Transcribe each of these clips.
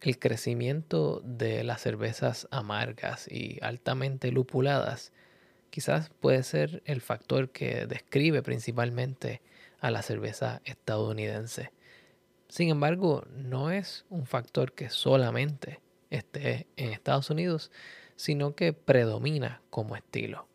El crecimiento de las cervezas amargas y altamente lupuladas quizás puede ser el factor que describe principalmente a la cerveza estadounidense. Sin embargo, no es un factor que solamente esté en Estados Unidos, sino que predomina como estilo.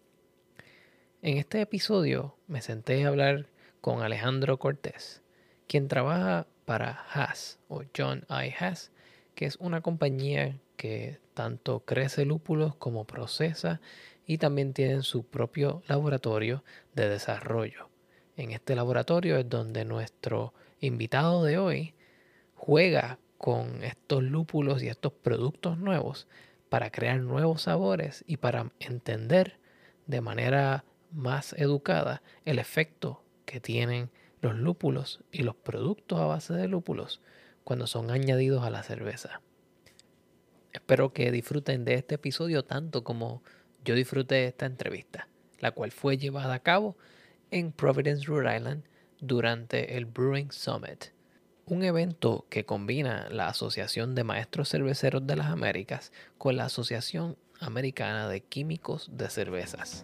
En este episodio me senté a hablar con Alejandro Cortés, quien trabaja para Haas o John I. Haas, que es una compañía que tanto crece lúpulos como procesa y también tienen su propio laboratorio de desarrollo. En este laboratorio es donde nuestro invitado de hoy juega con estos lúpulos y estos productos nuevos para crear nuevos sabores y para entender de manera más educada el efecto que tienen los lúpulos y los productos a base de lúpulos cuando son añadidos a la cerveza. Espero que disfruten de este episodio tanto como yo disfruté de esta entrevista, la cual fue llevada a cabo en Providence, Rhode Island, durante el Brewing Summit, un evento que combina la Asociación de Maestros Cerveceros de las Américas con la Asociación Americana de Químicos de Cervezas.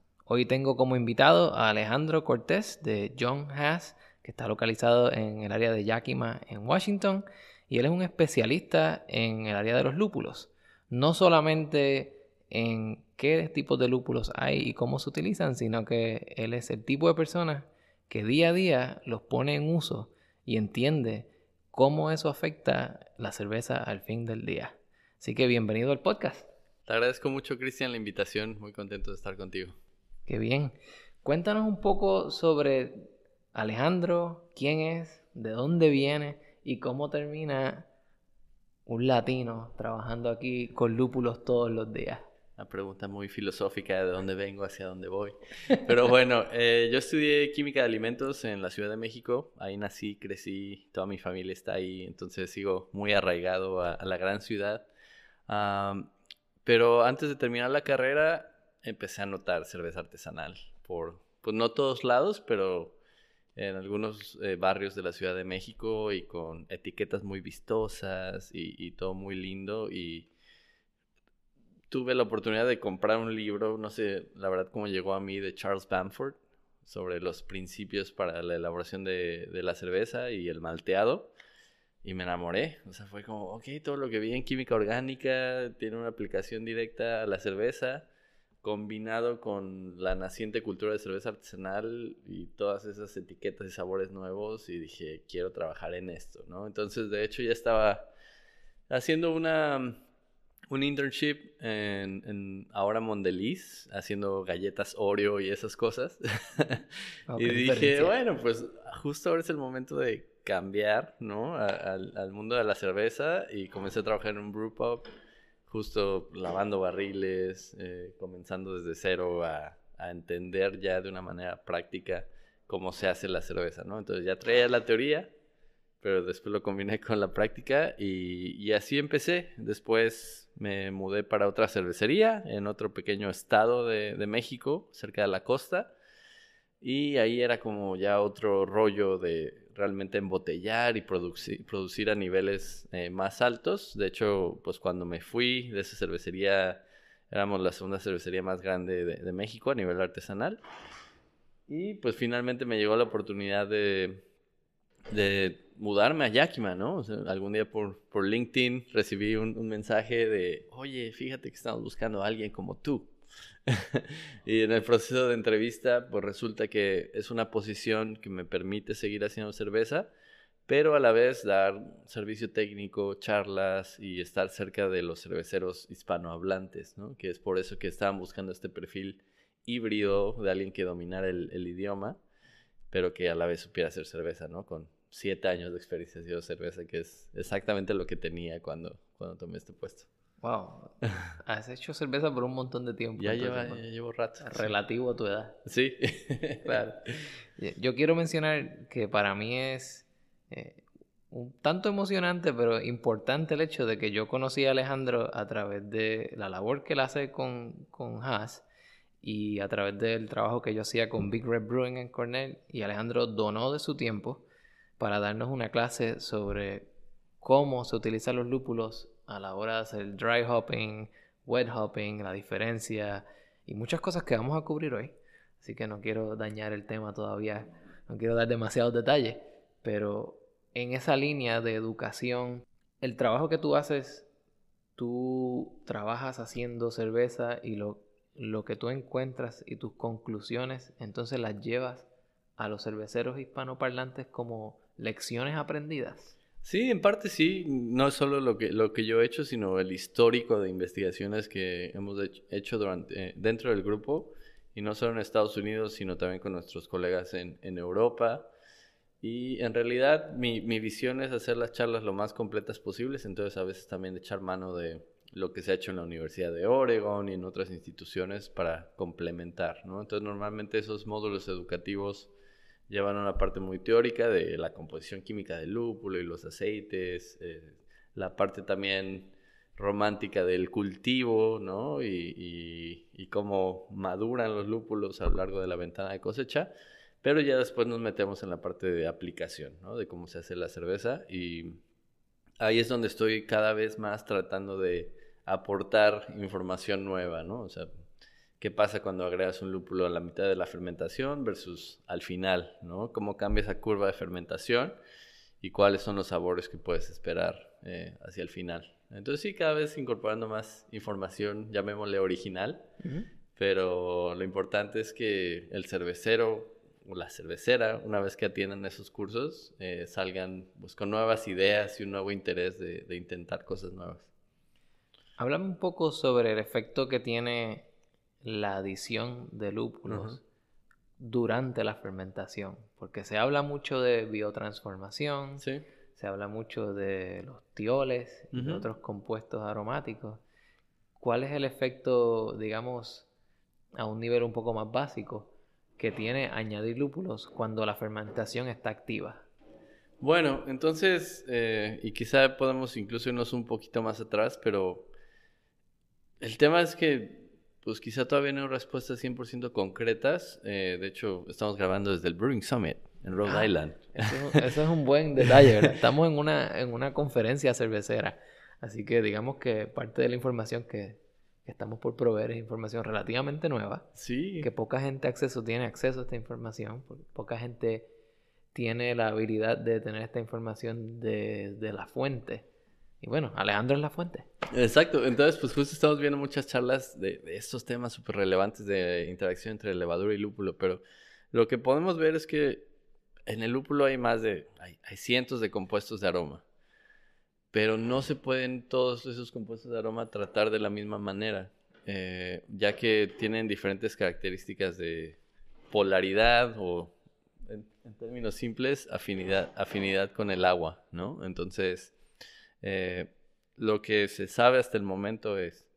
Hoy tengo como invitado a Alejandro Cortés de John Haas, que está localizado en el área de Yakima, en Washington, y él es un especialista en el área de los lúpulos. No solamente en qué tipos de lúpulos hay y cómo se utilizan, sino que él es el tipo de persona que día a día los pone en uso y entiende cómo eso afecta la cerveza al fin del día. Así que bienvenido al podcast. Te agradezco mucho, Cristian, la invitación. Muy contento de estar contigo. Qué bien. Cuéntanos un poco sobre Alejandro, quién es, de dónde viene y cómo termina un latino trabajando aquí con lúpulos todos los días. Una pregunta muy filosófica de dónde vengo, hacia dónde voy. Pero bueno, eh, yo estudié química de alimentos en la Ciudad de México. Ahí nací, crecí, toda mi familia está ahí, entonces sigo muy arraigado a, la gran ciudad. pero antes de terminar la carrera, empecé a notar cerveza artesanal por, pues no todos lados, pero en algunos eh, barrios de la Ciudad de México y con etiquetas muy vistosas y, todo muy lindo. Y tuve la oportunidad de comprar un libro, no sé la verdad cómo llegó a mí, de Charles Bamford sobre los principios para la elaboración de, de la cerveza y el malteado. Y me enamoré. O sea, fue como, ok, todo lo que vi en química orgánica tiene una aplicación directa a la cerveza combinado con la naciente cultura de cerveza artesanal y todas esas etiquetas y sabores nuevos y dije, quiero trabajar en esto, ¿no? Entonces, de hecho, ya estaba haciendo una un internship en, en ahora Mondeliz, haciendo galletas Oreo y esas cosas. y dije, bueno, pues justo ahora es el momento de cambiar, ¿no? al, al mundo de la cerveza y comencé a trabajar en un brew pub justo lavando barriles, eh, comenzando desde cero a, entender ya de una manera práctica cómo se hace la cerveza, ¿no? Entonces ya traía la teoría, pero después lo combiné con la práctica y, así empecé. Después me mudé para otra cervecería en otro pequeño estado de, de México, cerca de la costa. Y ahí era como ya otro rollo de realmente embotellar y producir, producir a niveles eh, más altos. De hecho, pues cuando me fui de esa cervecería, éramos la segunda cervecería más grande de, México a nivel artesanal. Y pues finalmente me llegó la oportunidad de, mudarme a Yakima, ¿no? algún día por, por LinkedIn recibí un, un mensaje de, oye, fíjate que estamos buscando a alguien como tú. y en el proceso de entrevista, pues resulta que es una posición que me permite seguir haciendo cerveza, pero a la vez dar servicio técnico, charlas y estar cerca de los cerveceros hispanohablantes, ¿no? Que es por eso que estaban buscando este perfil híbrido de alguien que dominara el, idioma, pero que a la vez supiera hacer cerveza, ¿no? Con siete años de experiencia haciendo cerveza, que es exactamente lo que tenía cuando, cuando tomé este puesto. Wow, has hecho cerveza por un montón de tiempo. Ya, lleva, ya llevo rato. Relativo a tu edad. Sí. claro. Yo quiero mencionar que para mí es eh, un tanto emocionante, pero importante el hecho de que yo conocí a Alejandro a través de la labor que él hace con, con Haas y a través del trabajo que yo hacía con Big Red Brewing en Cornell. Y Alejandro donó de su tiempo para darnos una clase sobre cómo se utilizan los lúpulos a la hora de hacer dry hopping, wet hopping, la diferencia y muchas cosas que vamos a cubrir hoy. Así que no quiero dañar el tema todavía, no quiero dar demasiados detalles, pero en esa línea de educación, el trabajo que tú haces, tú trabajas haciendo cerveza y lo, lo que tú encuentras y tus conclusiones, entonces las llevas a los cerveceros hispanoparlantes como lecciones aprendidas. Sí, en parte sí, no es solo lo que, lo que yo he hecho, sino el histórico de investigaciones que hemos hecho durante, eh, dentro del grupo, y no solo en Estados Unidos, sino también con nuestros colegas en, en Europa. Y en realidad mi, mi, visión es hacer las charlas lo más completas posibles, entonces a veces también echar mano de lo que se ha hecho en la Universidad de Oregon y en otras instituciones para complementar, ¿no? Entonces normalmente esos módulos educativos llevan una parte muy teórica de la composición química del lúpulo y los aceites, eh, la parte también romántica del cultivo, ¿no? Y, y, cómo maduran los lúpulos a lo largo de la ventana de cosecha, pero ya después nos metemos en la parte de aplicación, ¿no? De cómo se hace la cerveza y ahí es donde estoy cada vez más tratando de aportar información nueva, ¿no? O sea, qué pasa cuando agregas un lúpulo a la mitad de la fermentación versus al final, ¿no? Cómo cambia esa curva de fermentación y cuáles son los sabores que puedes esperar eh, hacia el final. Entonces sí, cada vez incorporando más información, llamémosle original, pero lo importante es que el cervecero o la cervecera, una vez que atiendan esos cursos, eh, salgan pues, con nuevas ideas y un nuevo interés de, de intentar cosas nuevas. Háblame un poco sobre el efecto que tiene la adición de lúpulos durante la fermentación, porque se habla mucho de biotransformación, se habla mucho de los tioles y otros compuestos aromáticos. ¿Cuál es el efecto, digamos, a un nivel un poco más básico que tiene añadir lúpulos cuando la fermentación está activa? Bueno, entonces, eh, y quizá podemos incluso irnos un poquito más atrás, pero el tema es que pues quizá todavía no hay respuestas 100% concretas. Eh, de hecho, estamos grabando desde el Brewing Summit en Rhode ah, Island. Eso, es un buen detalle, ¿verdad? Estamos en una, en una conferencia cervecera. Así que digamos que parte de la información que, estamos por proveer es información relativamente nueva. Sí. Que poca gente acceso, tiene acceso a esta información. Poca gente tiene la habilidad de tener esta información de, de la fuente. Y bueno, Alejandro es la fuente. Exacto, entonces pues justo estamos viendo muchas charlas de, estos temas súper relevantes de interacción entre levadura y lúpulo, pero lo que podemos ver es que en el lúpulo hay más de, hay, cientos de compuestos de aroma, pero no se pueden todos esos compuestos de aroma tratar de la misma manera, eh, ya que tienen diferentes características de polaridad o, en, en términos simples, afinidad, afinidad con el agua, ¿no? Entonces... Eh, lo que se sabe hasta el momento es,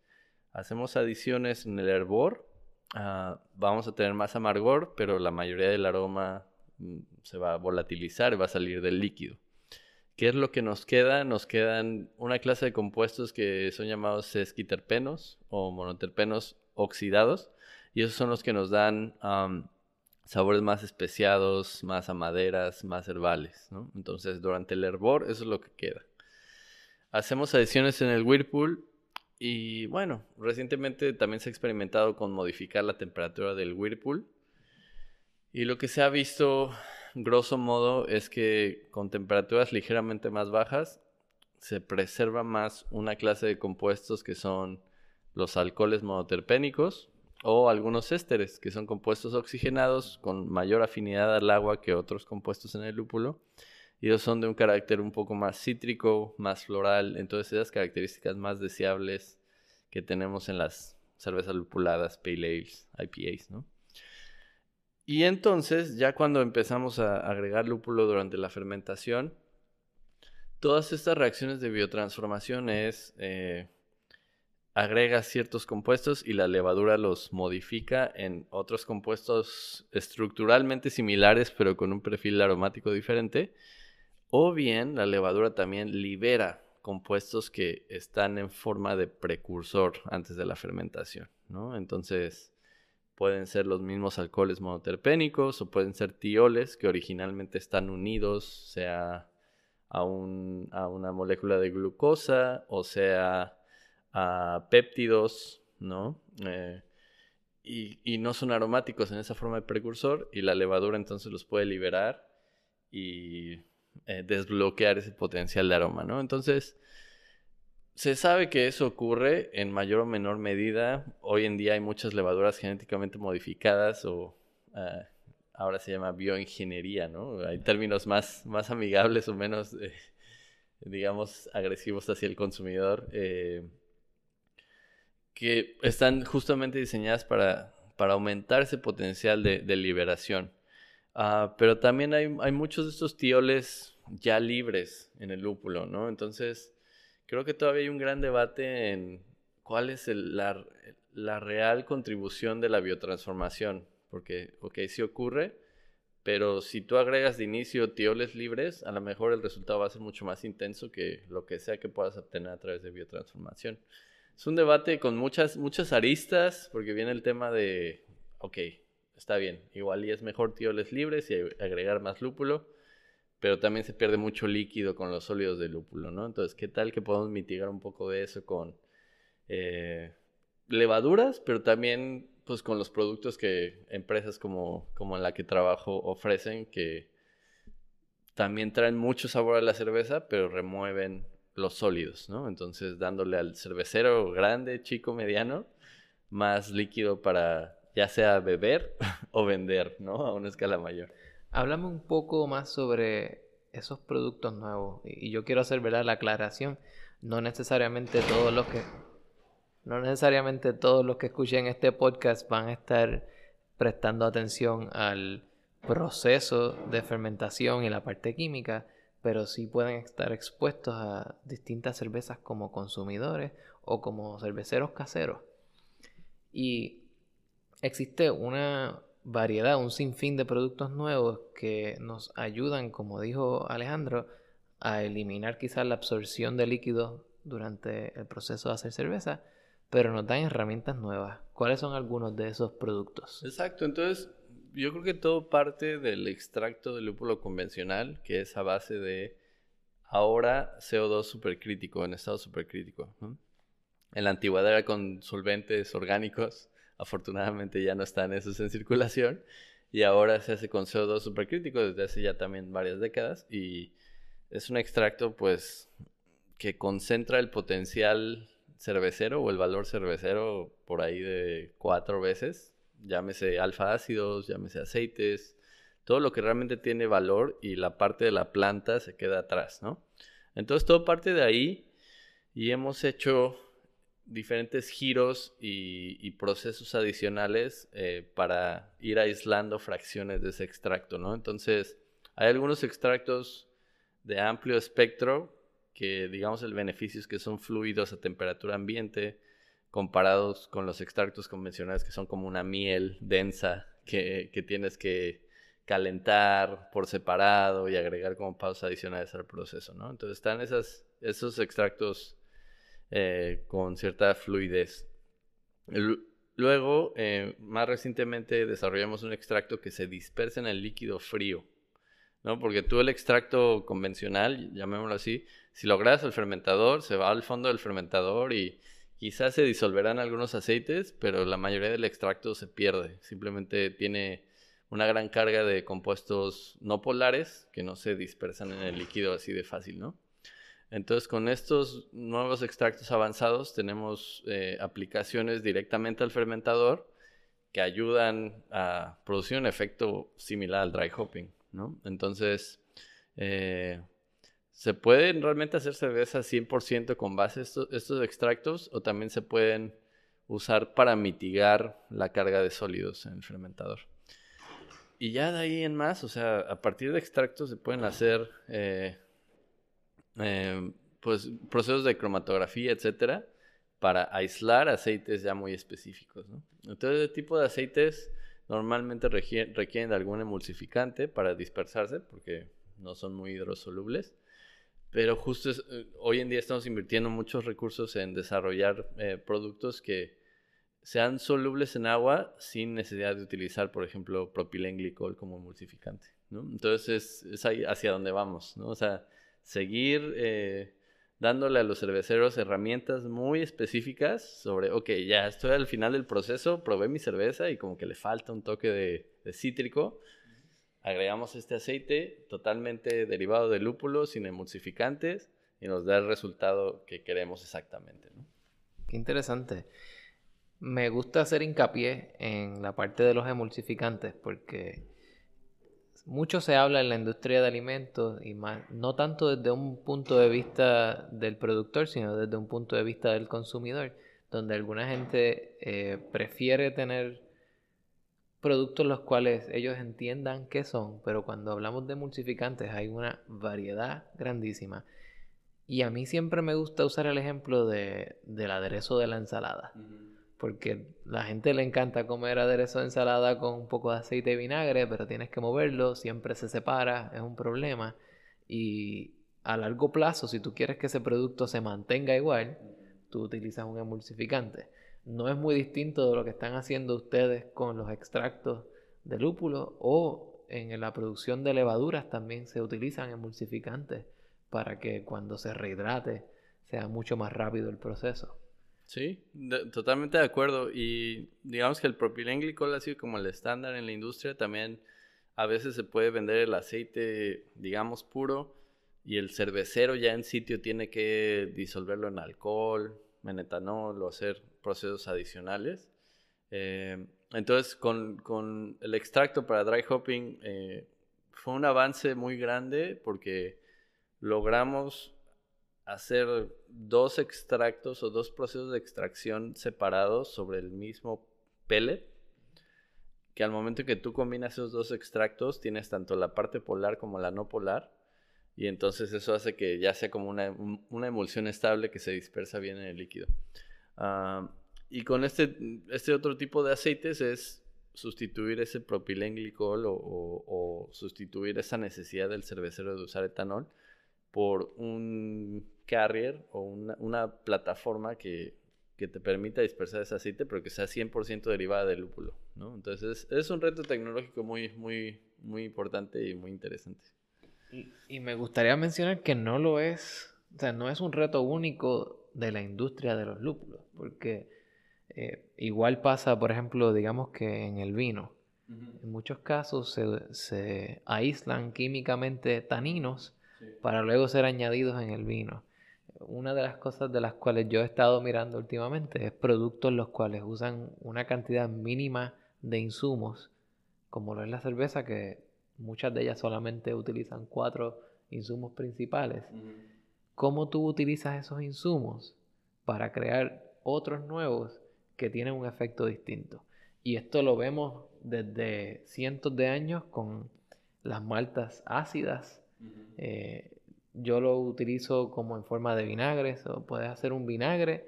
hacemos adiciones en el hervor, ah, vamos a tener más amargor, pero la mayoría del aroma mm, se va a volatilizar y va a salir del líquido. ¿Qué es lo que nos queda? Nos quedan una clase de compuestos que son llamados sesquiterpenos o monoterpenos oxidados, y esos son los que nos dan sabores más especiados, más a maderas, más herbales. Entonces, durante el hervor, eso es lo que queda. Hacemos adiciones en el Whirlpool y bueno, recientemente también se ha experimentado con modificar la temperatura del Whirlpool. Y lo que se ha visto, grosso modo, es que con temperaturas ligeramente más bajas se preserva más una clase de compuestos que son los alcoholes monoterpénicos o algunos ésteres, que son compuestos oxigenados con mayor afinidad al agua que otros compuestos en el lúpulo y ellos son de un carácter un poco más cítrico, más floral, entonces esas características más deseables que tenemos en las cervezas lupuladas, pale ales, IPAs, ¿no? Y entonces, ya cuando empezamos a agregar lúpulo durante la fermentación, todas estas reacciones de biotransformación es eh, agrega ciertos compuestos y la levadura los modifica en otros compuestos estructuralmente similares pero con un perfil aromático diferente. O bien la levadura también libera compuestos que están en forma de precursor antes de la fermentación, ¿no? Entonces pueden ser los mismos alcoholes monoterpénicos o pueden ser tioles que originalmente están unidos, sea a, un, a una molécula de glucosa o sea a péptidos, ¿no? Eh, y, no son aromáticos en esa forma de precursor y la levadura entonces los puede liberar y eh, desbloquear ese potencial de aroma, ¿no? Entonces, se sabe que eso ocurre en mayor o menor medida. Hoy en día hay muchas levaduras genéticamente modificadas o ah, ahora se llama bioingeniería, ¿no? Hay términos más, más amigables o menos, eh, digamos, agresivos hacia el consumidor que están justamente diseñadas para, para aumentar ese potencial de, liberación. Ah, pero también hay, muchos de estos tioles ya libres en el lúpulo, ¿no? Entonces, creo que todavía hay un gran debate en cuál es la, la, real contribución de la biotransformación. Porque, ok, sí ocurre, pero si tú agregas de inicio tioles libres, a lo mejor el resultado va a ser mucho más intenso que lo que sea que puedas obtener a través de biotransformación es un debate con muchas, muchas aristas, porque viene el tema de, ok, está bien, igual y es mejor tioles libres y agregar más lúpulo, pero también se pierde mucho líquido con los sólidos de lúpulo, ¿no? Entonces, ¿qué tal que podemos mitigar un poco de eso con eh, levaduras, pero también pues con los productos que empresas como, como en la que trabajo ofrecen, que también traen mucho sabor a la cerveza, pero remueven los sólidos, ¿no? Entonces dándole al cervecero grande, chico, mediano, más líquido para ya sea beber o vender, ¿no? A una escala mayor. Háblame un poco más sobre esos productos nuevos. Y yo quiero hacer ¿verdad? la aclaración. No necesariamente todos los que no necesariamente todos los que escuchen este podcast van a estar prestando atención al proceso de fermentación y la parte química, pero sí pueden estar expuestos a distintas cervezas como consumidores o como cerveceros caseros. Y existe una variedad, un sinfín de productos nuevos que nos ayudan, como dijo Alejandro, a eliminar quizás la absorción de líquidos durante el proceso de hacer cerveza, pero nos dan herramientas nuevas. ¿Cuáles son algunos de esos productos? Exacto, entonces yo creo que todo parte del extracto de lúpulo convencional, que es a base de ahora CO2 supercrítico, en estado supercrítico. En la antigüedad era con solventes orgánicos, afortunadamente ya no están esos en circulación, y ahora se hace con CO2 supercrítico desde hace ya también varias décadas, y es un extracto pues que concentra el potencial cervecero o el valor cervecero por ahí de cuatro veces llámese alfa ácidos, llámese aceites, todo lo que realmente tiene valor y la parte de la planta se queda atrás, ¿no? Entonces todo parte de ahí y hemos hecho diferentes giros y, procesos adicionales eh, para ir aislando fracciones de ese extracto, ¿no? Entonces hay algunos extractos de amplio espectro que digamos el beneficio es que son fluidos a temperatura ambiente, comparados con los extractos convencionales que son como una miel densa que, tienes que calentar por separado y agregar como pausas adicionales al proceso, ¿no? Entonces están esos extractos eh, con cierta fluidez. Luego, eh, más recientemente desarrollamos un extracto que se dispersa en el líquido frío, ¿no? Porque tú el extracto convencional, llamémoslo así, si lo agregas al fermentador, se va al fondo del fermentador y Quizás se disolverán algunos aceites, pero la mayoría del extracto se pierde. Simplemente tiene una gran carga de compuestos no polares que no se dispersan en el líquido así de fácil, ¿no? Entonces, con estos nuevos extractos avanzados tenemos eh, aplicaciones directamente al fermentador que ayudan a producir un efecto similar al dry hopping, ¿no? Entonces, Eh, ¿Se pueden realmente hacer cerveza 100% con base estos, estos extractos o también se pueden usar para mitigar la carga de sólidos en el fermentador? Y ya de ahí en más, o sea, a partir de extractos se pueden hacer eh, eh, pues, procesos de cromatografía, etcétera, para aislar aceites ya muy específicos. ¿no? Entonces, este tipo de aceites normalmente requieren de algún emulsificante para dispersarse, porque no son muy hidrosolubles. Pero justo eh, hoy en día estamos invirtiendo muchos recursos en desarrollar productos que sean solubles en agua sin necesidad de utilizar, por ejemplo, propilenglicol como emulsificante, ¿no? Entonces es, ahí hacia donde vamos, ¿no? O sea, seguir eh, dándole a los cerveceros herramientas muy específicas sobre, ok, ya estoy al final del proceso, probé mi cerveza y como que le falta un toque de, cítrico, agregamos este aceite totalmente derivado de lúpulo, sin emulsificantes, y nos da el resultado que queremos exactamente. Qué interesante. Me gusta hacer hincapié en la parte de los emulsificantes porque mucho se habla en la industria de alimentos y más, no tanto desde un punto de vista del productor, sino desde un punto de vista del consumidor, donde alguna gente eh, prefiere tener productos los cuales ellos entiendan qué son, pero cuando hablamos de emulsificantes hay una variedad grandísima. Y a mí siempre me gusta usar el ejemplo de, del aderezo de la ensalada porque la gente le encanta comer aderezo de ensalada con un poco de aceite y vinagre, pero tienes que moverlo, siempre se separa, es un problema. Y a largo plazo, si tú quieres que ese producto se mantenga igual, tú utilizas un emulsificante. No es muy distinto de lo que están haciendo ustedes con los extractos de lúpulo o en la producción de levaduras también se utilizan emulsificantes para que cuando se rehidrate sea mucho más rápido el proceso. Sí, totalmente de acuerdo. Y digamos que el propilenglicol ha sido como el estándar en la industria. También a veces se puede vender el aceite, digamos, puro y el cervecero ya en sitio tiene que disolverlo en alcohol, en etanol o hacer procesos adicionales. Eh, entonces, con, el extracto para dry hopping eh, fue un avance muy grande porque logramos hacer dos extractos o dos procesos de extracción separados sobre el mismo pellet, que al momento que tú combinas esos dos extractos tienes tanto la parte polar como la no polar, y entonces eso hace que ya sea como una, emulsión estable que se dispersa bien en el líquido. Ah, y con este, este otro tipo de aceites es sustituir ese propilenglicol o, o sustituir esa necesidad del cervecero de usar etanol por un carrier o una, plataforma que, te permita dispersar ese aceite, pero que sea 100% derivada del lúpulo, ¿no? Entonces es, un reto tecnológico muy, muy, muy importante y muy interesante. Y, me gustaría mencionar que no lo es, o sea, no es un reto único de la industria de los lúpulos, porque eh, igual pasa, por ejemplo, digamos que en el vino. En muchos casos se, se aíslan químicamente taninos para luego ser añadidos en el vino. Una de las cosas de las cuales yo he estado mirando últimamente es productos los cuales usan una cantidad mínima de insumos, como lo es la cerveza, que muchas de ellas solamente utilizan cuatro insumos principales. ¿Cómo tú utilizas esos insumos para crear otros nuevos que tienen un efecto distinto? Y esto lo vemos desde cientos de años con las maltas ácidas, eh, yo lo utilizo como en forma de vinagre, o puedes hacer un vinagre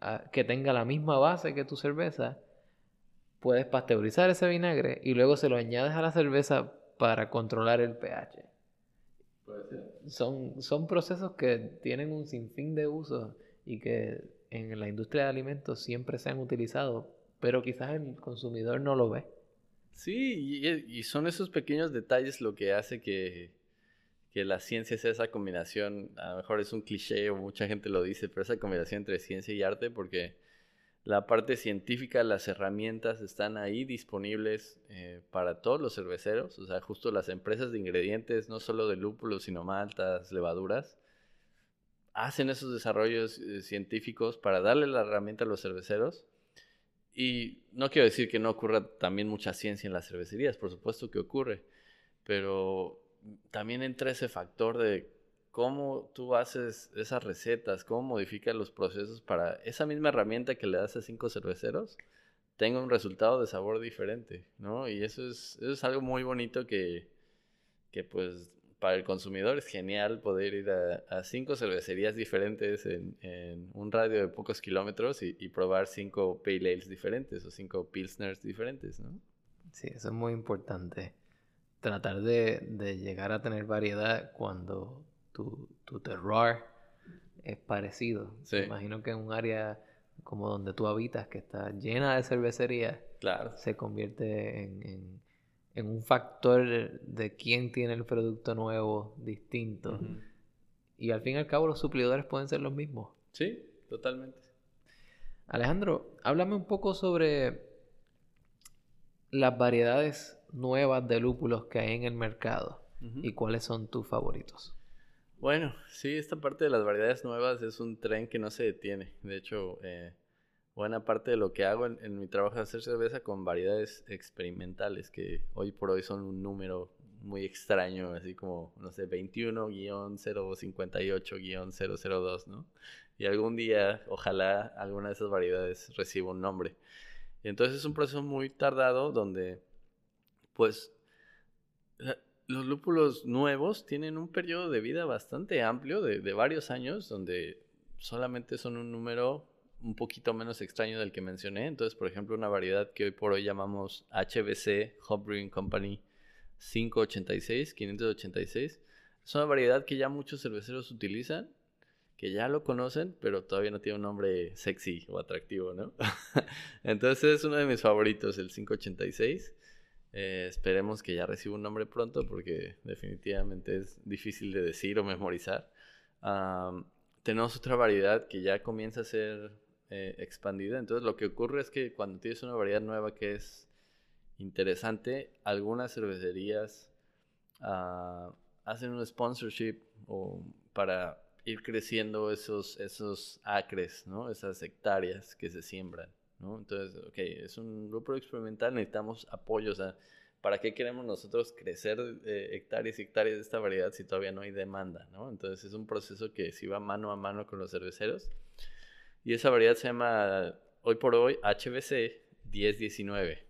ah, que tenga la misma base que tu cerveza. Puedes pasteurizar ese vinagre y luego se lo añades a la cerveza para controlar el pH. Son, son procesos que tienen un sinfín de usos y que en la industria de alimentos siempre se han utilizado, pero quizás el consumidor no lo ve. Sí, y son esos pequeños detalles lo que hace que, que la ciencia sea esa combinación, a lo mejor es un cliché o mucha gente lo dice, pero esa combinación entre ciencia y arte porque la parte científica, las herramientas están ahí disponibles eh, para todos los cerveceros, o sea, justo las empresas de ingredientes, no solo de lúpulos, sino maltas, levaduras, hacen esos desarrollos eh, científicos para darle la herramienta a los cerveceros. Y no quiero decir que no ocurra también mucha ciencia en las cervecerías, por supuesto que ocurre, pero también entra ese factor de cómo tú haces esas recetas, cómo modificas los procesos para esa misma herramienta que le das a cinco cerveceros tenga un resultado de sabor diferente, ¿no? Y eso es, eso es algo muy bonito que, que pues para el consumidor es genial poder ir a, cinco cervecerías diferentes en, en, un radio de pocos kilómetros y, y, probar cinco pale ales diferentes o cinco pilsners diferentes, ¿no? Sí, eso es muy importante. Tratar de, de llegar a tener variedad cuando tu, tu terroir es parecido. Sí. imagino que en un área como donde tú habitas, que está llena de cervecerías, claro. se convierte en en un factor de quién tiene el producto nuevo distinto. Y al fin y al cabo los suplidores pueden ser los mismos. Sí, totalmente. Alejandro, háblame un poco sobre las variedades nuevas de lúpulos que hay en el mercado y cuáles son tus favoritos. Bueno, sí, esta parte de las variedades nuevas es un tren que no se detiene. De hecho, eh, buena parte de lo que hago en, mi trabajo es hacer cerveza con variedades experimentales, que hoy por hoy son un número muy extraño, así como, no sé, 21-058-002, ¿no? Y algún día, ojalá, alguna de esas variedades reciba un nombre. Y entonces es un proceso muy tardado donde, pues, los lúpulos nuevos tienen un periodo de vida bastante amplio, de, de varios años, donde solamente son un número un poquito menos extraño del que mencioné. Entonces, por ejemplo, una variedad que hoy por hoy llamamos HBC Hop Brewing Company 586, 586. Es una variedad que ya muchos cerveceros utilizan, que ya lo conocen, pero todavía no tiene un nombre sexy o atractivo, ¿no? Entonces es uno de mis favoritos, el 586. Eh, esperemos que ya reciba un nombre pronto porque definitivamente es difícil de decir o memorizar. tenemos otra variedad que ya comienza a ser eh, expandida. Entonces lo que ocurre es que cuando tienes una variedad nueva que es interesante, algunas cervecerías ah, hacen un sponsorship o para ir creciendo esos, esos acres, ¿no? esas hectáreas que se siembran. ¿No? Entonces, ok, es un grupo experimental, necesitamos apoyo. O sea, ¿para qué queremos nosotros crecer eh, hectáreas y hectáreas de esta variedad si todavía no hay demanda? ¿no? Entonces es un proceso que si va mano a mano con los cerveceros y esa variedad se llama, hoy por hoy, HBC 1019.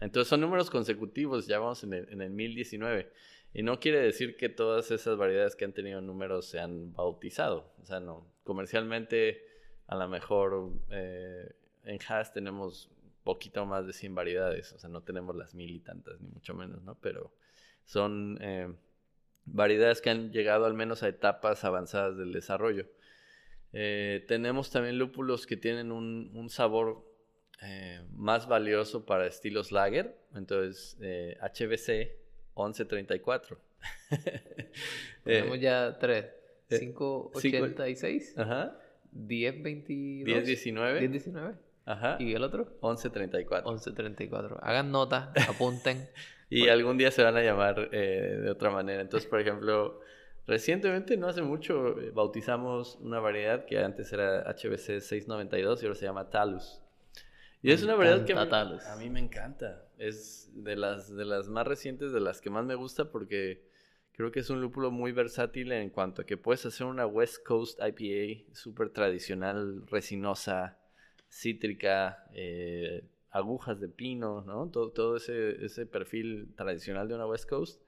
Entonces son números consecutivos, ya vamos en el, en el 1019. Y no quiere decir que todas esas variedades que han tenido números se han bautizado. O sea, no. Comercialmente, a lo mejor eh, en Haas tenemos poquito más de 100 variedades. O sea, no tenemos las mil y tantas, ni mucho menos, ¿no? Pero son eh, variedades que han llegado al menos a etapas avanzadas del desarrollo. Eh, tenemos también lúpulos que tienen un, sabor eh, más valioso para estilos lager. Entonces, HBC 1134. tenemos ya tres. 586. Eh, Ajá. 1022. 1019. 1019. Ajá. ¿Y el otro? 1134. 1134. Hagan nota, apunten. y algún día se van a llamar de otra manera. Entonces, por ejemplo, Recientemente, no hace mucho, eh, bautizamos una variedad que antes era HBC 692 y ahora se llama Talus. Y es una variedad que a mí, me encanta. Es de las, de las más recientes, de las que más me gusta porque creo que es un lúpulo muy versátil en cuanto a que puedes hacer una West Coast IPA súper tradicional, resinosa, cítrica, eh, agujas de pino, ¿no? Todo, ese, ese perfil tradicional de una West Coast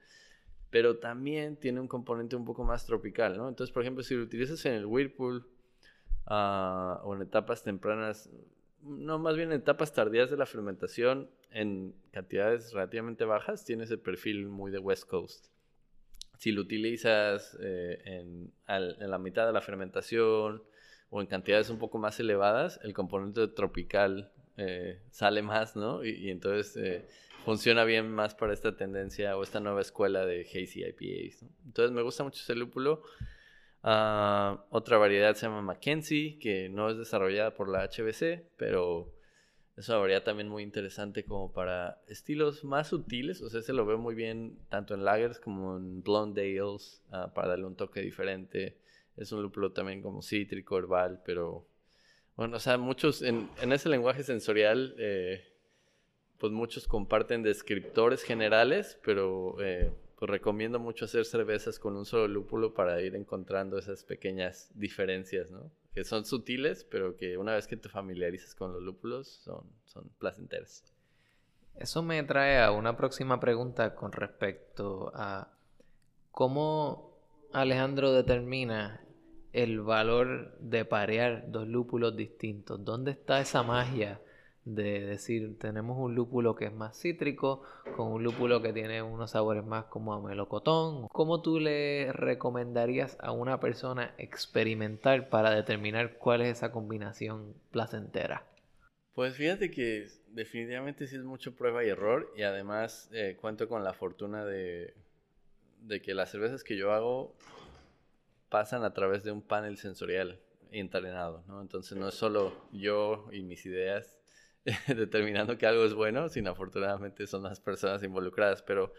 pero también tiene un componente un poco más tropical, ¿no? Entonces, por ejemplo, si lo utilizas en el Whirlpool ah, o en etapas tempranas, no, más bien en etapas tardías de la fermentación, en cantidades relativamente bajas, tiene ese perfil muy de West Coast. Si lo utilizas eh, en, la mitad de la fermentación o en cantidades un poco más elevadas, el componente tropical eh, sale más, ¿no? Y, entonces eh, funciona bien más para esta tendencia o esta nueva escuela de hazy IPAs. Entonces me gusta mucho ese lúpulo. Ah, otra variedad se llama Mackenzie, que no es desarrollada por la HBC, pero es una variedad también muy interesante como para estilos más sutiles. O sea, se lo veo muy bien tanto en lagers como en blonde ales, ah, para darle un toque diferente. Es un lúpulo también como cítrico, herbal, pero bueno, o sea, muchos en, ese lenguaje sensorial eh, pues muchos comparten descriptores generales, pero eh, pues recomiendo mucho hacer cervezas con un solo lúpulo para ir encontrando esas pequeñas diferencias, ¿no? Que son sutiles, pero que una vez que te familiarizas con los lúpulos son, son placenteras. Eso me trae a una próxima pregunta con respecto a cómo Alejandro determina el valor de parear dos lúpulos distintos. ¿Dónde está esa magia de decir, tenemos un lúpulo que es más cítrico, con un lúpulo que tiene unos sabores más como a melocotón. ¿Cómo tú le recomendarías a una persona experimentar para determinar cuál es esa combinación placentera? Pues fíjate que definitivamente sí es mucho prueba y error y además eh, cuento con la fortuna de, de que las cervezas que yo hago pasan a través de un panel sensorial entrenado, ¿no? Entonces no es solo yo y mis ideas determinando que algo es bueno, sino afortunadamente son las personas involucradas. Pero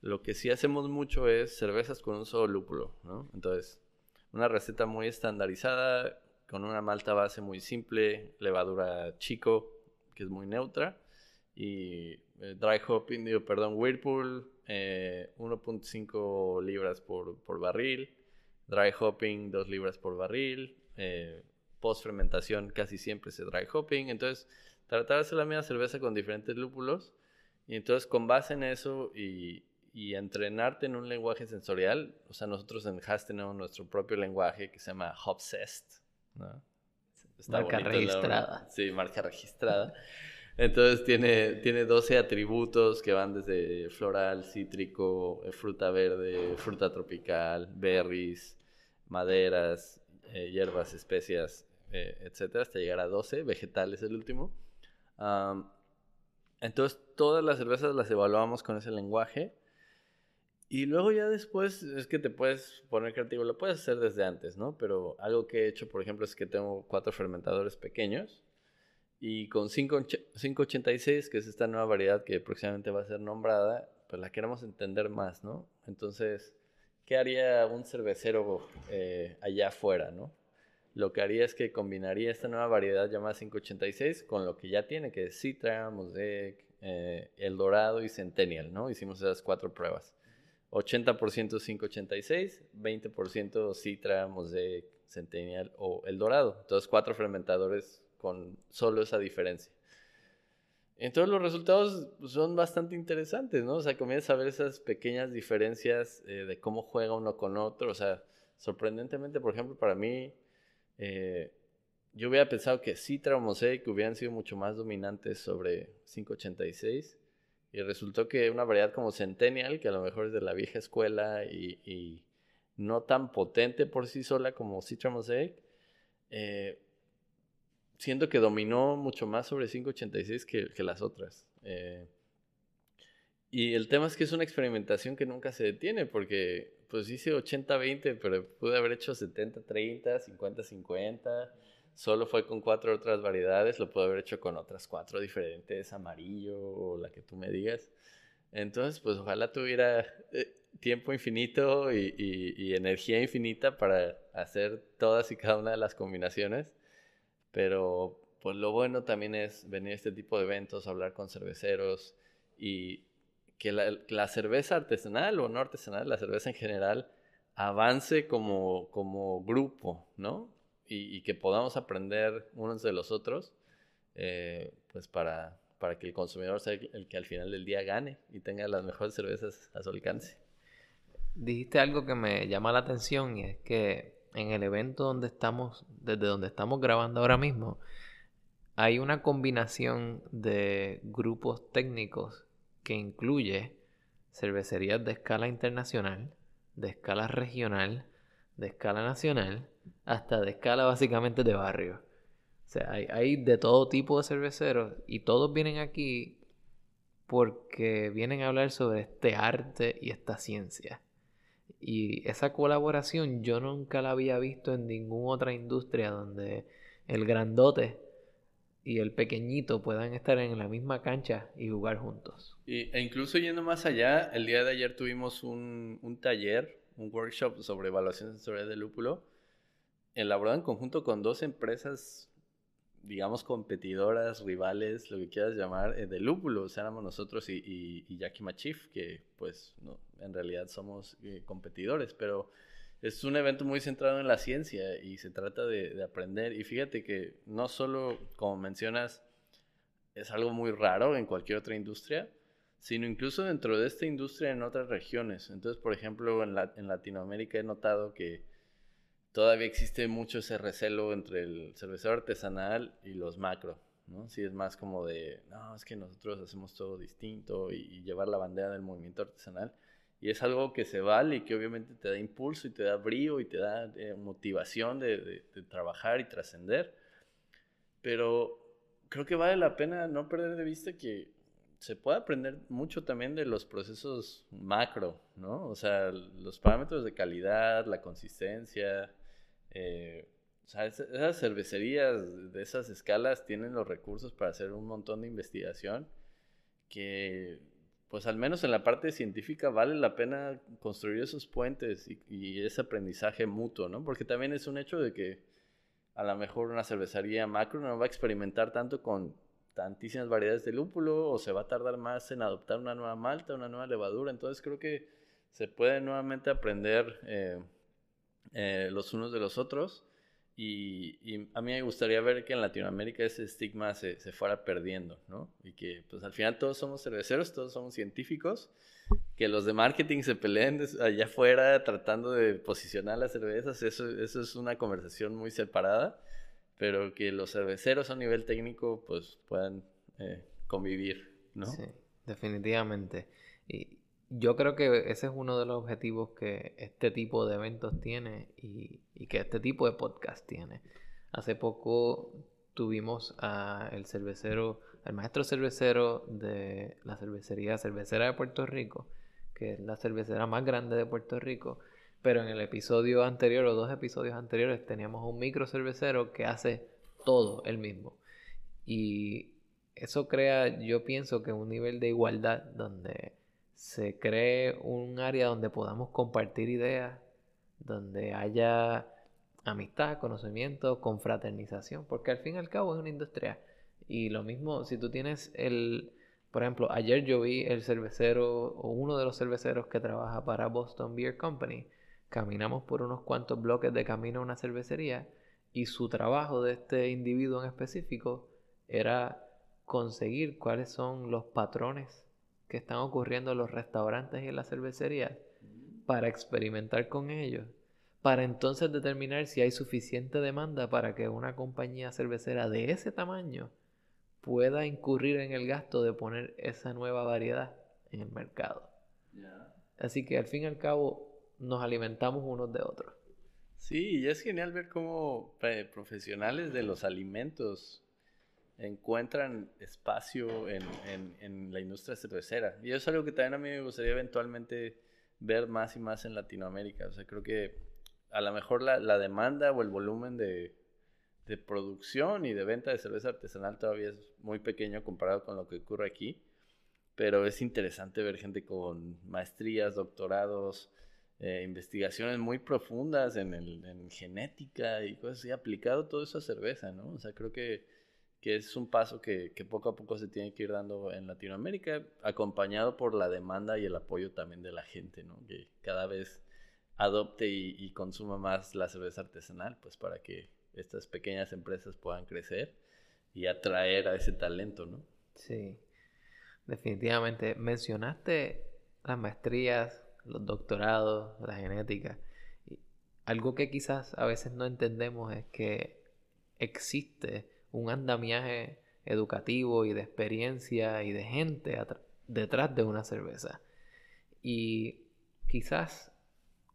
lo que sí hacemos mucho es cervezas con un solo lúpulo, ¿no? Entonces, una receta muy estandarizada, con una malta base muy simple, levadura chico, que es muy neutra, y eh, dry hopping, digo, perdón, Whirlpool, 1.5 eh, libras por, por, barril, dry hopping 2 libras por barril, eh, post fermentación casi siempre se dry hopping, entonces tratar de hacer la misma cerveza con diferentes lúpulos y entonces con base en eso y, y entrenarte en un lenguaje sensorial, o sea, nosotros en Haas tenemos nuestro propio lenguaje que se llama Hopsest, ¿no? marca registrada. Sí, marca registrada. Entonces tiene, tiene 12 atributos que van desde floral, cítrico, eh, fruta verde, fruta tropical, berries, maderas, eh, hierbas, especias, eh, etcétera, hasta llegar a 12, vegetales el último entonces todas las cervezas las evaluamos con ese lenguaje. Y luego ya después es que te puedes poner creativo, lo puedes hacer desde antes, ¿no? Pero algo que he hecho, por ejemplo, es que tengo cuatro fermentadores pequeños y con 586, que es esta nueva variedad que próximamente va a ser nombrada, pues la queremos entender más, ¿no? Entonces, ¿qué haría un cervecero eh, allá afuera, ¿no? lo que haría es que combinaría esta nueva variedad llamada 586 con lo que ya tiene, que es Citra, Mosaic, eh, El Dorado y Centennial, ¿no? Hicimos esas cuatro pruebas. 80% 586, 20% Citra, Mosaic, Centennial o El Dorado. Entonces, cuatro fermentadores con solo esa diferencia. Entonces los resultados son bastante interesantes, ¿no? O sea, comienzas a ver esas pequeñas diferencias eh, de cómo juega uno con otro. O sea, sorprendentemente, por ejemplo, para mí, eh, yo hubiera pensado que Citra o Mosaic hubieran sido mucho más dominantes sobre 586. Y resultó que una variedad como Centennial, que a lo mejor es de la vieja escuela y, no tan potente por sí sola como Citra Mosaic, eh, siendo que dominó mucho más sobre 586 que, que las otras. Eh, y el tema es que es una experimentación que nunca se detiene, porque pues hice 80-20, pero pude haber hecho 70-30, 50-50. Solo fue con cuatro otras variedades, lo pude haber hecho con otras cuatro diferentes, amarillo o la que tú me digas. Entonces, pues ojalá tuviera eh, tiempo infinito y, y, energía infinita para hacer todas y cada una de las combinaciones. Pero, pues lo bueno también es venir a este tipo de eventos, hablar con cerveceros y que la, cerveza artesanal o no artesanal, la cerveza en general, avance como, como grupo, ¿no? Y, que podamos aprender unos de los otros, eh, pues para, para que el consumidor sea el que al final del día gane y tenga las mejores cervezas a su alcance. Dijiste algo que me llama la atención y es que en el evento donde estamos, desde donde estamos grabando ahora mismo, hay una combinación de grupos técnicos que incluye cervecerías de escala internacional, de escala regional, de escala nacional, hasta de escala básicamente de barrio. O sea, hay, de todo tipo de cerveceros y todos vienen aquí porque vienen a hablar sobre este arte y esta ciencia. Y esa colaboración yo nunca la había visto en ninguna otra industria donde el grandote y el pequeñito puedan estar en la misma cancha y jugar juntos. e incluso yendo más allá, el día de ayer tuvimos un, un taller, un workshop sobre evaluación sensorial de lúpulo, elaborado en conjunto con dos empresas digamos, competidoras, rivales, lo que quieras llamar, eh, de lúpulo. O sea, éramos nosotros y, y, y Jackie Machif, que pues no, en realidad somos eh, competidores, pero es un evento muy centrado en la ciencia y se trata de, de, aprender. Y fíjate que no solo, como mencionas, es algo muy raro en cualquier otra industria, sino incluso dentro de esta industria en otras regiones. Entonces, por ejemplo, en, la, en Latinoamérica he notado que todavía existe mucho ese recelo entre el cervecero artesanal y los macro, ¿no? Si es más como de, no, es que nosotros hacemos todo distinto y, y, llevar la bandera del movimiento artesanal. Y es algo que se vale y que obviamente te da impulso y te da brío y te da eh, motivación de, de, de trabajar y trascender. Pero creo que vale la pena no perder de vista que se puede aprender mucho también de los procesos macro, ¿no? O sea, los parámetros de calidad, la consistencia, eh, o sea, esas cervecerías de esas escalas tienen los recursos para hacer un montón de investigación que, pues al menos en la parte científica vale la pena construir esos puentes y, ese aprendizaje mutuo, ¿no? Porque también es un hecho de que a lo mejor una cervecería macro no va a experimentar tanto con tantísimas variedades de lúpulo o se va a tardar más en adoptar una nueva malta, una nueva levadura. Entonces creo que se puede nuevamente aprender eh, eh, los unos de los otros. Y, a mí me gustaría ver que en Latinoamérica ese estigma se, se, fuera perdiendo, ¿no? Y que pues al final todos somos cerveceros, todos somos científicos, que los de marketing se peleen allá afuera tratando de posicionar las cervezas, eso, eso es una conversación muy separada, pero que los cerveceros a nivel técnico pues puedan eh, convivir, ¿no? Sí, definitivamente. Yo creo que ese es uno de los objetivos que este tipo de eventos tiene y, y que este tipo de podcast tiene. Hace poco tuvimos al cervecero, al maestro cervecero de la cervecería cervecera de Puerto Rico, que es la cervecera más grande de Puerto Rico. Pero en el episodio anterior o dos episodios anteriores teníamos un micro cervecero que hace todo el mismo. Y eso crea, yo pienso que un nivel de igualdad donde se cree un área donde podamos compartir ideas, donde haya amistad, conocimiento, confraternización, porque al fin y al cabo es una industria. Y lo mismo, si tú tienes el, por ejemplo, ayer yo vi el cervecero o uno de los cerveceros que trabaja para Boston Beer Company, caminamos por unos cuantos bloques de camino a una cervecería y su trabajo de este individuo en específico era conseguir cuáles son los patrones que están ocurriendo en los restaurantes y en las cervecerías para experimentar con ellos, para entonces determinar si hay suficiente demanda para que una compañía cervecera de ese tamaño pueda incurrir en el gasto de poner esa nueva variedad en el mercado. Así que al fin y al cabo nos alimentamos unos de otros. Sí, y es genial ver cómo eh, profesionales de los alimentos encuentran espacio en, en, en, la industria cervecera. Y eso es algo que también a mí me gustaría eventualmente ver más y más en Latinoamérica. O sea, creo que a lo mejor la, la demanda o el volumen de, de, producción y de venta de cerveza artesanal todavía es muy pequeño comparado con lo que ocurre aquí. Pero es interesante ver gente con maestrías, doctorados, eh, investigaciones muy profundas en, el, en genética y cosas así, aplicado todo eso a cerveza, ¿no? O sea, creo que que es un paso que, que, poco a poco se tiene que ir dando en Latinoamérica, acompañado por la demanda y el apoyo también de la gente, ¿no? Que cada vez adopte y, y consuma más la cerveza artesanal, pues para que estas pequeñas empresas puedan crecer y atraer a ese talento, ¿no? Sí, definitivamente. Mencionaste las maestrías, los doctorados, la genética. Algo que quizás a veces no entendemos es que existe un andamiaje educativo y de experiencia y de gente detrás de una cerveza. Y quizás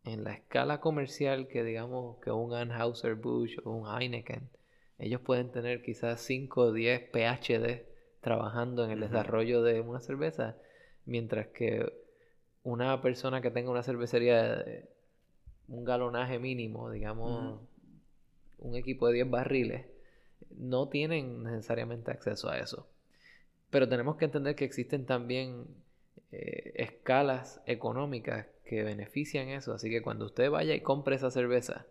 en la escala comercial que digamos que un Anheuser-Busch o un Heineken, ellos pueden tener quizás 5 o 10 PhD trabajando en el desarrollo de una cerveza, mientras que una persona que tenga una cervecería de un galonaje mínimo, digamos, un equipo de 10 barriles, no tienen necesariamente acceso a eso. Pero tenemos que entender que existen también eh, escalas económicas que benefician eso. Así que cuando usted vaya y compre esa cerveza,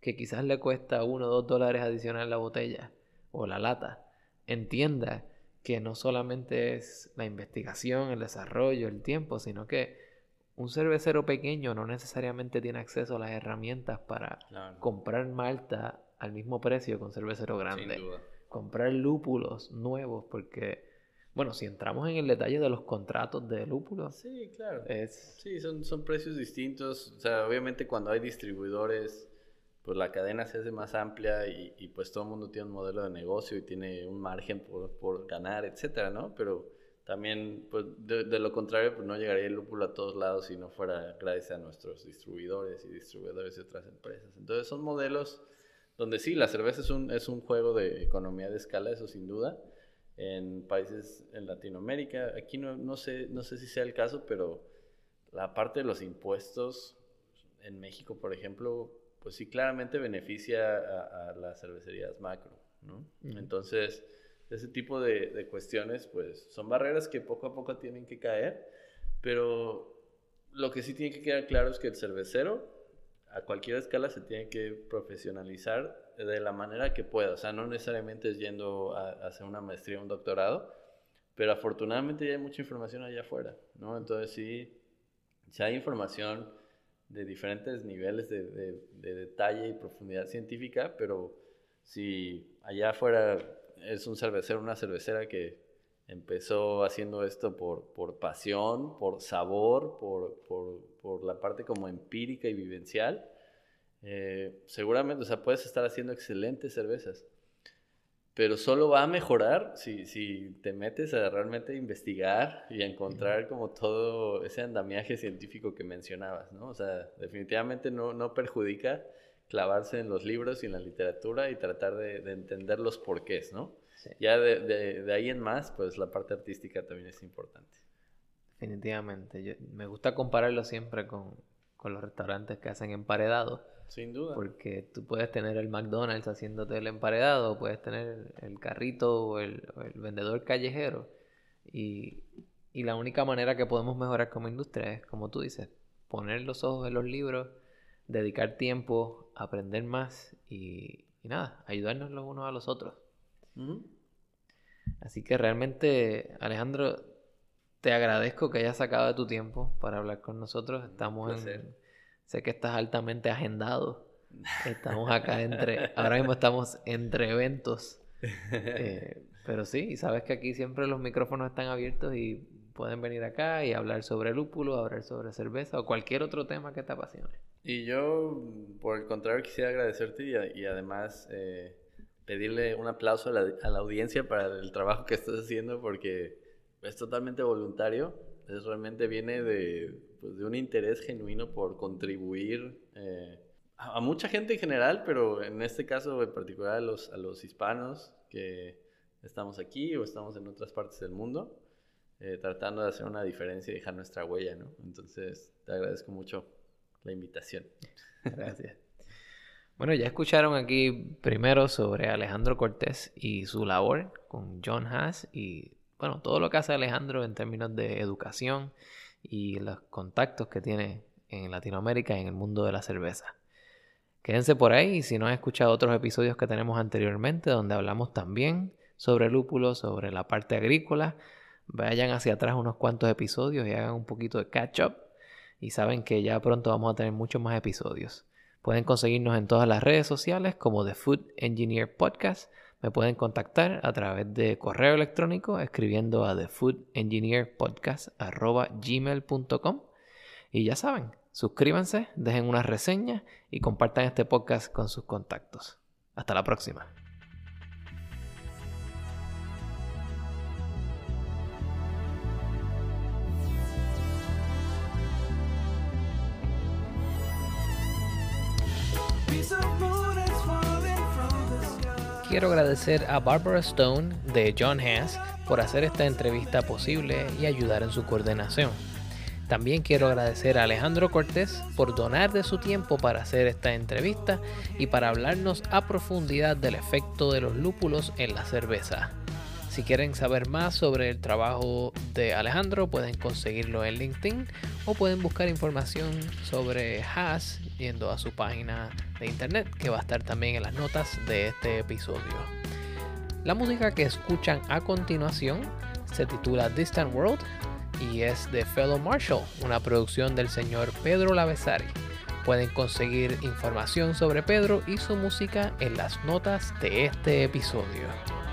que quizás le cuesta uno o dos dólares adicional la botella, o la lata entienda que no solamente es la investigación, el desarrollo, el tiempo, sino que un cervecero pequeño no necesariamente tiene acceso a las herramientas para comprar malta al mismo precio un cervecero grande. Comprar lúpulos nuevos, porque, bueno, si entramos en el detalle de los contratos de lúpulos. Sí, claro. Sí, son, son precios distintos. O sea, obviamente cuando hay distribuidores pues la cadena se hace más amplia y, y, pues todo el mundo tiene un modelo de negocio y tiene un margen por, por ganar, etcétera, ¿no? Pero también, pues de, lo contrario, pues no llegaría el lúpulo a todos lados si no fuera gracias a nuestros distribuidores y distribuidores de otras empresas. Entonces son modelos donde sí, la cerveza es un, es un juego de economía de escala, eso sin duda. En países en Latinoamérica, aquí no, no, sé, no sé si sea el caso, pero la parte de los impuestos en México, por ejemplo, pues sí claramente beneficia a, las cervecerías macro, ¿no? Entonces, ese tipo de, cuestiones, pues son barreras que poco a poco tienen que caer, pero lo que sí tiene que quedar claro es que el cervecero, a cualquier escala, se tiene que profesionalizar de la manera que pueda, o sea, no necesariamente es yendo a, hacer una maestría o un doctorado, pero afortunadamente ya hay mucha información allá afuera, ¿no? Entonces sí, si hay información de diferentes niveles de, de, detalle y profundidad científica, pero si allá afuera es un cervecero, una cervecera que empezó haciendo esto por, por pasión, por sabor, por, por, por, la parte como empírica y vivencial, eh, seguramente, o sea, puedes estar haciendo excelentes cervezas pero solo va a mejorar si, si te metes a realmente investigar y a encontrar como todo ese andamiaje científico que mencionabas, ¿no? O sea, definitivamente no, no perjudica clavarse en los libros y en la literatura y tratar de, de entender los porqués, ¿no? Ya de, de, de, ahí en más, pues la parte artística también es importante. Definitivamente. me gusta compararlo siempre con, con los restaurantes que hacen emparedados sin duda. Porque tú puedes tener el McDonald's haciéndote el emparedado, puedes tener el carrito o el, vendedor callejero. Y, la única manera que podemos mejorar como industria es, como tú dices, poner los ojos en los libros, dedicar tiempo, aprender más y, nada, ayudarnos los unos a los otros. Así que realmente, Alejandro, te agradezco que hayas sacado de tu tiempo para hablar con nosotros. Estamos en Sé que estás altamente agendado. Estamos acá entre, ahora mismo estamos entre eventos. Eh, pero sí, y sabes que aquí siempre los micrófonos están abiertos y pueden venir acá y hablar sobre lúpulo, hablar sobre cerveza o cualquier otro tema que te apasione. Y yo, por el contrario, quisiera agradecerte y, además eh, pedirle un aplauso a la, audiencia para el trabajo que estás haciendo porque es totalmente voluntario. Es realmente viene de, pues, de un interés genuino por contribuir eh, a, mucha gente en general, pero en este caso en particular a los, a los hispanos que estamos aquí o estamos en otras partes del mundo, eh, tratando de hacer una diferencia y dejar nuestra huella, ¿no? Entonces, te agradezco mucho la invitación. Gracias. Bueno, ya escucharon aquí primero sobre Alejandro Cortés y su labor con John Haas y, bueno, todo lo que hace Alejandro en términos de educación y los contactos que tiene en Latinoamérica y en el mundo de la cerveza. Quédense por ahí si no han escuchado otros episodios que tenemos anteriormente donde hablamos también sobre lúpulo, sobre la parte agrícola. Vayan hacia atrás unos cuantos episodios y hagan un poquito de catch up y saben que ya pronto vamos a tener muchos más episodios. Pueden conseguirnos en todas las redes sociales como The Food Engineer Podcast me pueden contactar a través de correo electrónico escribiendo a thefoodengineerpodcast.gmail.com y ya saben, suscríbanse, dejen una reseña y compartan este podcast con sus contactos. Hasta la próxima. Quiero agradecer a Barbara Stone de John Haas por hacer esta entrevista posible y ayudar en su coordinación. También quiero agradecer a Alejandro Cortés por donar de su tiempo para hacer esta entrevista y para hablarnos a profundidad del efecto de los lúpulos en la cerveza. Si quieren saber más sobre el trabajo de Alejandro, pueden conseguirlo en LinkedIn o pueden buscar información sobre Haas yendo a su página de internet que va a estar también en las notas de este episodio. La música que escuchan a continuación se titula Distant World y es de Fellow Marshall, una producción del señor Pedro Lavesari. Pueden conseguir información sobre Pedro y su música en las notas de este episodio.